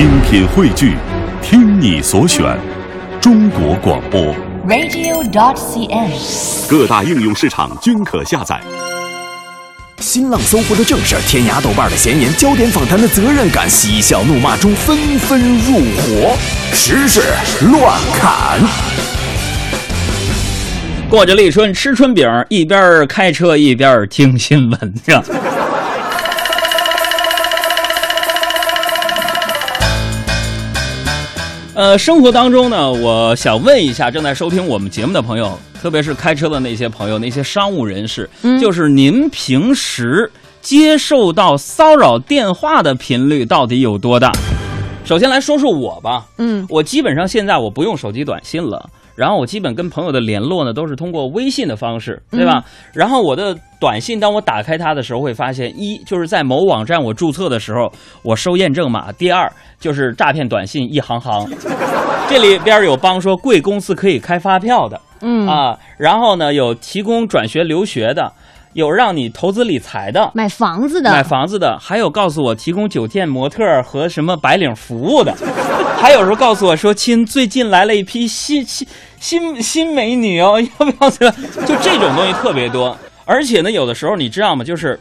精品汇聚，听你所选，中国广播。radio.dot.cn，。各大应用市场均可下载。新浪搜狐的正事，天涯豆瓣的闲言，焦点访谈的责任感，嬉笑怒骂中纷纷入伙，时事乱砍。过着立春吃春饼，一边开车一边听新闻，呃，生活当中呢，我想问一下正在收听我们节目的朋友，特别是开车的那些朋友，那些商务人士，就是您平时接受到骚扰电话的频率到底有多大？首先来说说我吧，嗯，我基本上现在我不用手机短信了，然后我基本跟朋友的联络呢都是通过微信的方式，对吧？然后我的短信，当我打开它的时候，会发现一就是在某网站我注册的时候，我收验证码；第二就是诈骗短信一行行，这里边有帮说贵公司可以开发票的，嗯。啊，然后呢有提供转学留学的，有让你投资理财的，买房子的，买房子的，还有告诉我提供酒店模特和什么白领服务的，还有时候告诉我说，亲，最近来了一批新新新新美女哦，要不要这个？就这种东西特别多，而且呢，有的时候你知道吗？就是。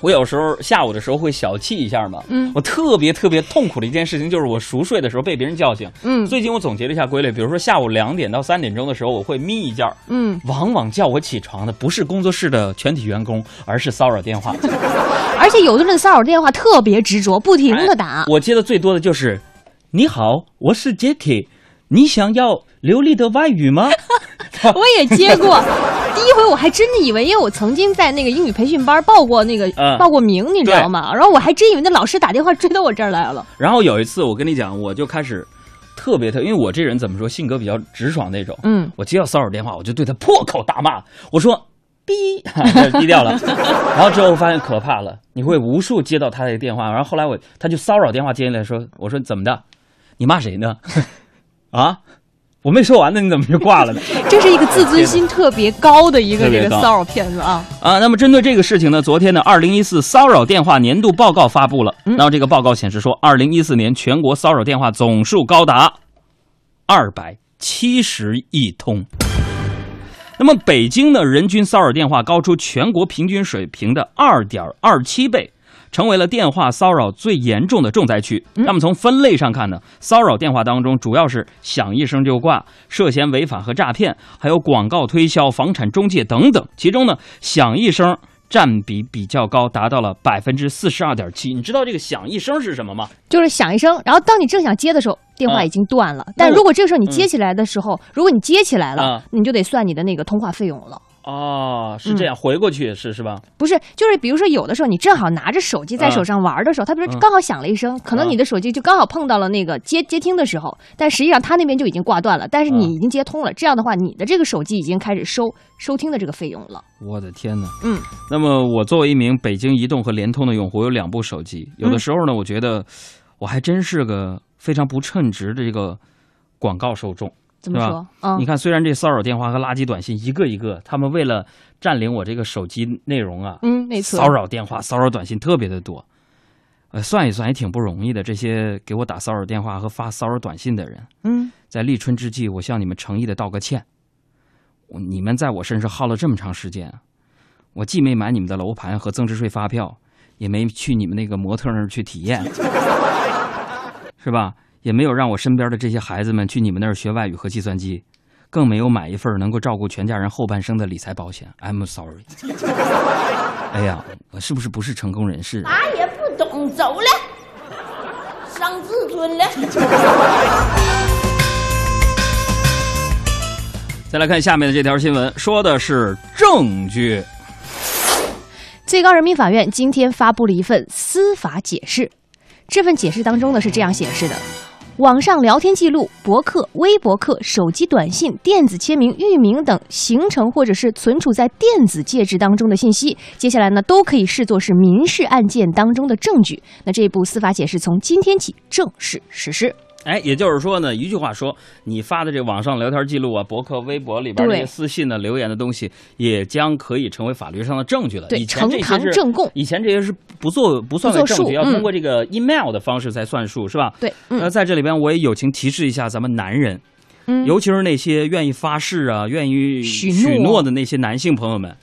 我有时候下午的时候会小憩一下嘛，嗯我特别特别痛苦的一件事情就是我熟睡的时候被别人叫醒。嗯最近我总结了一下规律，比如说下午两点到三点钟的时候，我会眯一觉，嗯，往往叫我起床的不是工作室的全体员工，而是骚扰电话。而且有的人骚扰电话特别执着，不停的打。我接的最多的就是：“你好，我是 Jacky，你想要流利的外语吗 我也接过，第一回我还真的以为，因为我曾经在那个英语培训班报过那个、嗯报过名，你知道吗？然后我还真以为那老师打电话追到我这儿来了。？”然后有一次，我跟你讲，我就开始特别特，因为我这人怎么说，性格比较直爽那种。嗯，我接到骚扰电话，我就对他破口大骂，我说。逼，低调了。然后之后发现可怕了，你会无数接到他的电话，然后后来我他就骚扰电话接进来说，我说怎么的，你骂谁呢？啊，我没说完呢，你怎么就挂了呢？这是一个自尊心特别高的一个这个骚扰骗子啊！啊，那么针对这个事情呢，昨天的二零一四骚扰电话年度报告发布了。嗯然后这个报告显示说，二零一四年全国骚扰电话总数高达二百七十亿通。那么北京呢人均骚扰电话高出全国平均水平的二点二七倍。成为了电话骚扰最严重的重灾区。那么从分类上看呢，骚扰电话当中主要是响一声就挂、涉嫌违法和诈骗，还有广告推销、房产中介等等。其中呢，响一声占比比较高，达到了百分之四十二点七。你知道这个响一声是什么吗？就是响一声，然后当你正想接的时候，电话已经断了。但如果这个时候你接起来的时候，如果你接起来了，啊你就得算你的那个通话费用了。哦，是这样，回过去是是吧？不是，就是比如说有的时候你正好拿着手机在手上玩的时候，他比如说刚好响了一声，可能你的手机就刚好碰到了那个接接听的时候，但实际上他那边就已经挂断了，但是你已经接通了，这样的话你的这个手机已经开始收收听的这个费用了。我的天哪！嗯，那么我作为一名北京移动和联通的用户，有两部手机。有的时候呢，我觉得我还真是个非常不称职的这个广告受众。怎么说？嗯你，看，虽然这骚扰电话和垃圾短信一个一个，他们为了占领我这个手机内容啊，嗯，没错。骚扰电话、骚扰短信特别的多。呃，算一算也挺不容易的。这些给我打骚扰电话和发骚扰短信的人，嗯，在立春之际，我向你们诚意的道个歉。你们在我身上耗了这么长时间，我既没买你们的楼盘和增值税发票，也没去你们那个模特那儿去体验，是吧？也没有让我身边的这些孩子们去你们那儿学外语和计算机，更没有买一份能够照顾全家人后半生的理财保险。I'm sorry。哎呀，我是不是不是成功人士啊？啥也不懂，走了，伤自尊了。再来看下面的这条新闻，说的是证据。最高人民法院今天发布了一份司法解释，这份解释当中呢是这样显示的：网上聊天记录、博客、微博客、手机短信、电子签名、域名等形成或者是存储在电子介质当中的信息，接下来呢都可以视作是民事案件当中的证据。那这部司法解释从今天起正式实施。哎，也就是说呢，一句话说，你发的这网上聊天记录啊、博客、微博里边这些私信的留言的东西，也将可以成为法律上的证据了。对呈堂是证供以前这些是不做不算为证据，要通过这个 email 的方式才算数，是吧？对，嗯那在这里边，我也友情提示一下咱们男人，嗯尤其是那些愿意发誓啊、愿意许许诺诺的那些男性朋友们，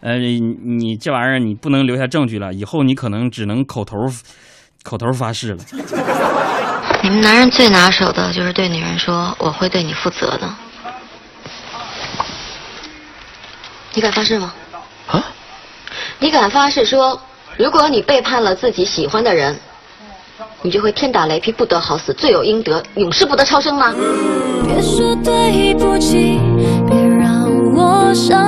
呃，你你这玩意儿你不能留下证据了，以后你可能只能口头口头发誓了。你们男人最拿手的就是对女人说“我会对你负责的”。你敢发誓吗？啊？你敢发誓说，如果你背叛了自己喜欢的人，你就会天打雷劈，不得好死，罪有应得，永世不得超生吗？别说对不起，别让我伤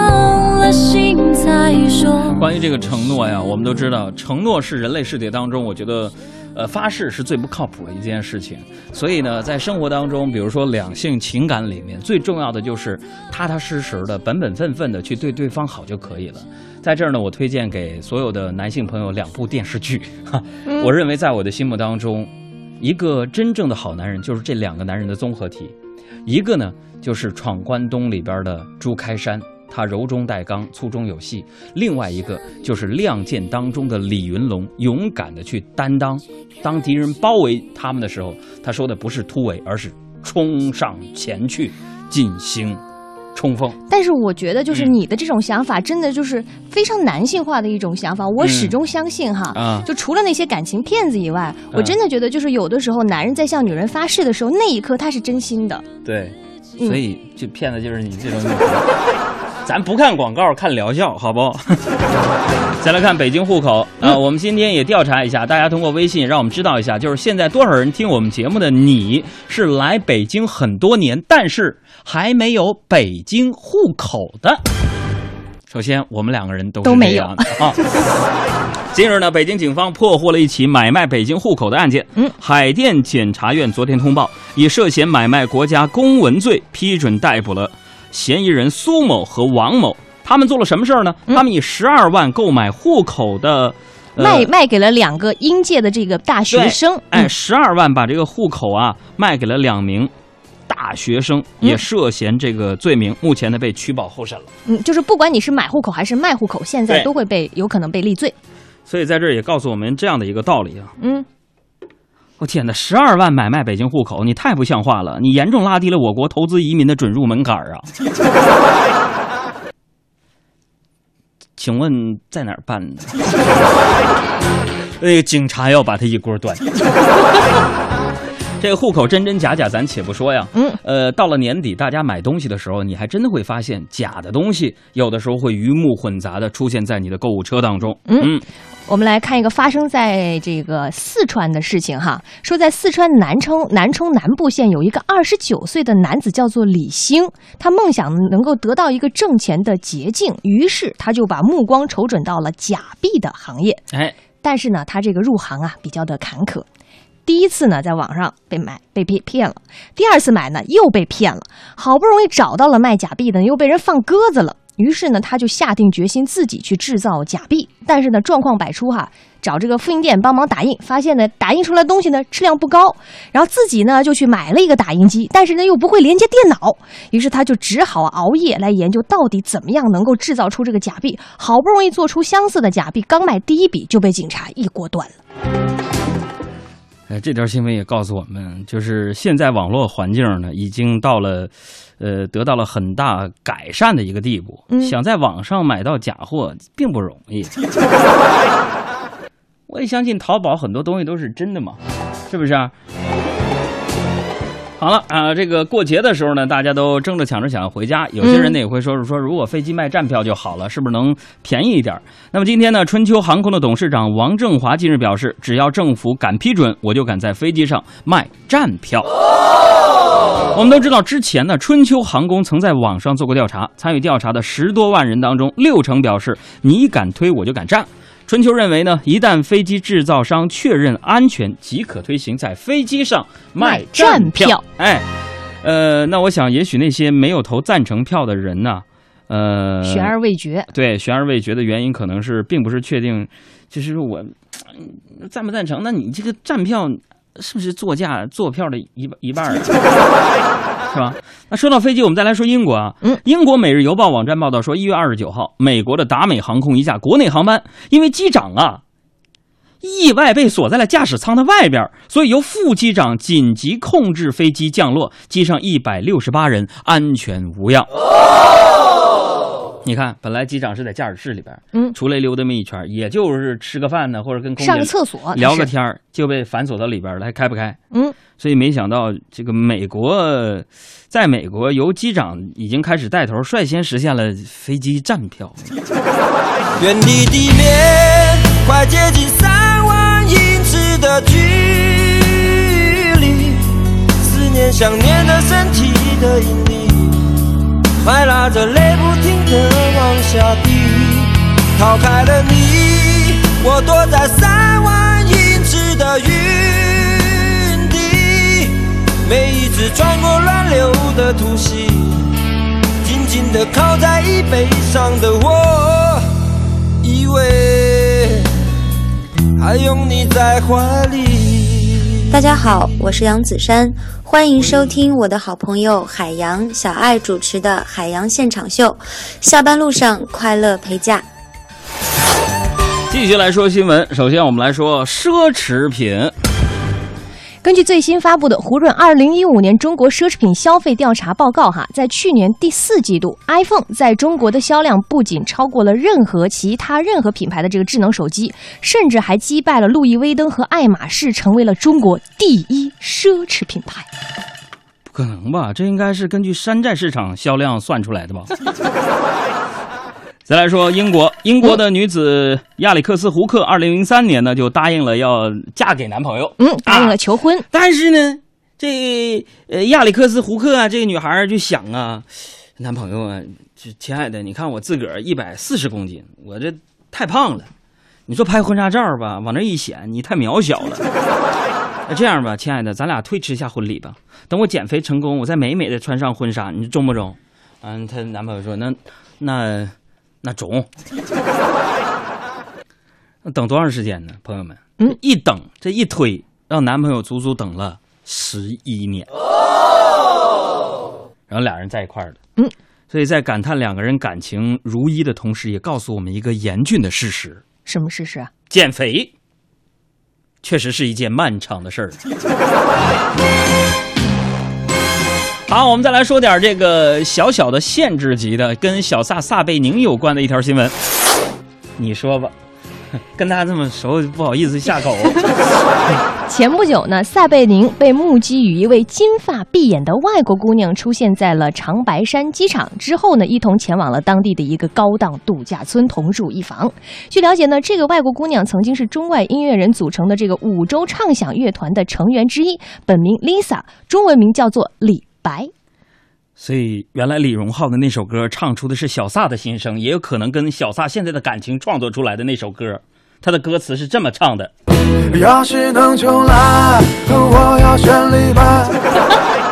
了心再说。关于这个承诺呀，我们都知道，承诺是人类世界当中，我觉得，呃，发誓是最不靠谱的一件事情。所以呢，在生活当中，比如说两性情感里面，最重要的就是踏踏实实的、本本分分的去对对方好就可以了。在这儿呢，我推荐给所有的男性朋友两部电视剧，哈，我认为在我的心目当中，一个真正的好男人就是这两个男人的综合体。一个呢，就是《闯关东》里边的朱开山，他柔中带刚，粗中有细；另外一个就是《亮剑》当中的李云龙，勇敢的去担当。当敌人包围他们的时候，他说的不是突围，而是冲上前去进行冲锋。但是我觉得，就是嗯你的这种想法，真的就是非常男性化的一种想法。我嗯始终相信哈，啊就除了那些感情骗子以外，我真的觉得，就是有的时候男人在向女人发誓的时候，那一刻他是真心的。对，嗯所以这骗子就是你这种女人。咱不看广告，看疗效，好不？再来看北京户口啊、我们今天也调查一下，大家通过微信让我们知道一下，就是现在多少人听我们节目的你是来北京很多年，但是还没有北京户口的。首先，我们两个人都是都没有啊。近日呢，北京警方破获了一起买卖北京户口的案件。嗯，海淀检察院昨天通报，以涉嫌买卖国家公文罪批准逮捕了嫌疑人苏某和王某。他们做了什么事儿呢？嗯他们以十二万购买户口的。呃卖卖给了两个应届的这个大学生，哎，嗯十二万把这个户口啊卖给了两名大学生，嗯也涉嫌这个罪名，目前呢被取保候审了。嗯，就是不管你是买户口还是卖户口，现在都会被有可能被立罪。所以在这儿也告诉我们这样的一个道理啊！嗯，我天哪，十二万买卖北京户口，你太不像话了！你严重拉低了我国投资移民的准入门槛儿啊！请问在哪儿办的？那 个警察要把他一锅端。这个户口真真假假，咱且不说呀。嗯，呃，到了年底，大家买东西的时候，你还真的会发现假的东西，有的时候会鱼目混杂的出现在你的购物车当中。嗯我们来看一个发生在这个四川的事情哈，说在四川南充南充南部县有一个二十九岁的男子叫做李兴，他梦想能够得到一个挣钱的捷径，于是他就把目光瞅准到了假币的行业。哎，但是呢，他这个入行啊比较的坎坷。第一次呢，在网上被买被骗骗了；第二次买呢，又被骗了。好不容易找到了卖假币的，又被人放鸽子了。于是呢，他就下定决心自己去制造假币。但是呢，状况百出哈，找这个复印店帮忙打印，发现呢，打印出来东西呢质量不高。然后自己呢就去买了一个打印机，但是呢又不会连接电脑，于是他就只好熬夜来研究到底怎么样能够制造出这个假币。好不容易做出相似的假币，刚卖第一笔就被警察一锅端了。呃，这条新闻也告诉我们，就是现在网络环境呢，已经到了，呃，得到了很大改善的一个地步。嗯想在网上买到假货并不容易。我也相信淘宝很多东西都是真的嘛，是不是啊？好了啊、这个过节的时候呢，大家都争着抢着想要回家，有些人呢也会说是说，如果飞机卖站票就好了，是不是能便宜一点儿？那么今天呢，春秋航空的董事长王正华近日表示，只要政府敢批准，我就敢在飞机上卖站票。我们都知道，之前呢，春秋航空曾在网上做过调查，参与调查的十多万人当中，六成表示你敢推我就敢站。春秋认为呢，一旦飞机制造商确认安全，即可推行在飞机上卖站票哎，呃，那我想，也许那些没有投赞成票的人呢，呃，悬而未决。对悬而未决的原因，可能是并不是确定，就是说我嗯赞不赞成？那你这个站票是不是座驾坐票的一半一半？是吧？那说到飞机，我们再来说英国啊。嗯，英国《每日邮报》网站报道说，一月二十九号，美国的达美航空一架国内航班，因为机长啊意外被锁在了驾驶舱的外边，所以由副机长紧急控制飞机降落，机上一百六十八人安全无恙。你看，本来机长是在驾驶室里边，嗯出来溜达这么一圈，也就是吃个饭呢，或者跟空姐上个厕所聊个天儿，就被反锁到里边了，还开不开？嗯，所以没想到这个美国，在美国由机长已经开始带头，率先实现了飞机站票。远离地面，快接近三万英尺的距离，思念想念的身体的引力，快拉着泪不停的往下滴。逃开了你，我躲在三万英尺的云底，每一次穿过乱流的突袭，紧紧地靠在椅背上的我。以为还拥你在怀里。大家好，我是杨子珊，欢迎收听我的好朋友海洋小爱主持的《海洋现场秀》。下班路上快乐陪驾。继续来说新闻，首先我们来说奢侈品。根据最新发布的胡润二零一五年中国奢侈品消费调查报告，哈，在去年第四季度，iPhone 在中国的销量不仅超过了任何其他任何品牌的这个智能手机，甚至还击败了路易威登和爱马仕，成为了中国第一奢侈品牌。不可能吧？这应该是根据山寨市场销量算出来的吧？再来说英国，英国的女子亚里克斯·胡克，二零零三年呢就答应了要嫁给男朋友，嗯，答应了求婚。但是呢，这呃亚里克斯·胡克啊，这个女孩儿就想啊，男朋友啊，这亲爱的，你看我自个儿一百四十公斤，我这太胖了，你说拍婚纱照吧，往那一显，你太渺小了。那这样吧，亲爱的，咱俩推迟一下婚礼吧，等我减肥成功，我再美美的穿上婚纱，你中不中？嗯，她男朋友说，那那那中。那等多长时间呢，朋友们？嗯，一等这一推，让男朋友足足等了十一年。然后俩人在一块儿了。嗯，所以在感叹两个人感情如一的同时，也告诉我们一个严峻的事实：什么事实啊？减肥确实是一件漫长的事儿。好，我们再来说点这个小小的限制级的，跟小萨萨贝宁有关的一条新闻。你说吧，跟他这么熟，不好意思下口。前不久呢，撒贝宁被目击与一位金发碧眼的外国姑娘出现在了长白山机场，之后呢，一同前往了当地的一个高档度假村，同住一房。据了解呢，这个外国姑娘曾经是中外音乐人组成的这个五洲畅响乐团的成员之一，本名 Lisa，中文名叫做李白。所以，原来李荣浩的那首歌唱出的是小撒的心声，也有可能跟小撒现在的感情创作出来的那首歌，他的歌词是这么唱的。要是能重来，我要选李白。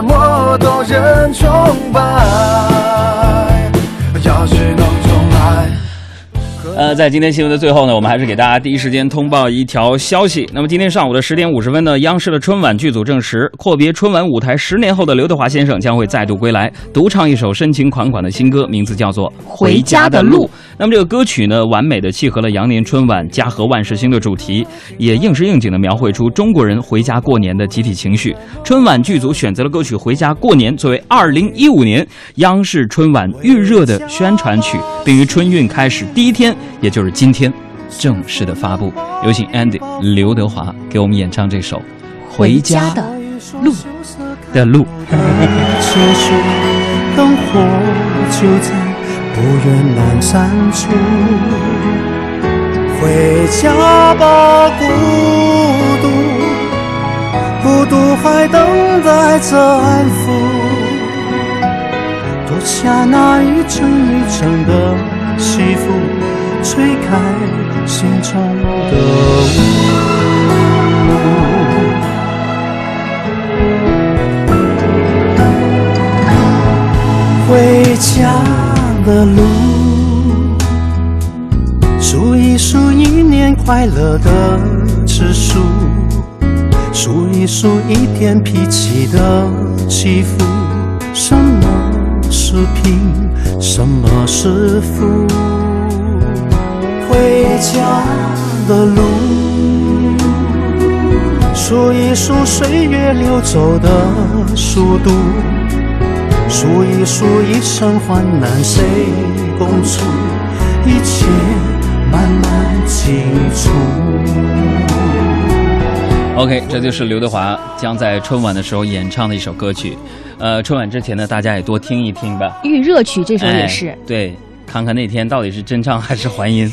那么多人崇拜。呃，在今天新闻的最后呢，我们还是给大家第一时间通报一条消息。那么今天上午的十点五十分呢，央视的春晚剧组证实，阔别春晚舞台十年后的刘德华先生将会再度归来，独唱一首深情款款的新歌，名字叫做《回家的路》。那么这个歌曲呢，完美的契合了羊年春晚家和万事兴的主题，也应时应景的描绘出中国人回家过年的集体情绪。春晚剧组选择了歌曲《回家过年》作为二零一五年央视春晚预热的宣传曲，并于春运开始第一天，也就是今天，正式的发布。有请 Andy 刘德华给我们演唱这首《回家的路》的路。灯火就在不远阑珊处。回家吧，孤独，孤独还等待着安抚，脱下那一层一层的起伏，吹开心中的雾。回家的路，数一数一年快乐的次数，数一数一天脾气的起伏。什么是贫，什么是富？回家的路，数一数岁月流走的速度。数一数一生患难谁共处，一切慢慢清楚。OK，这就是刘德华将在春晚的时候演唱的一首歌曲。呃，春晚之前呢，大家也多听一听吧。预热曲这首也是。哎、对，看看那天到底是真唱还是还音。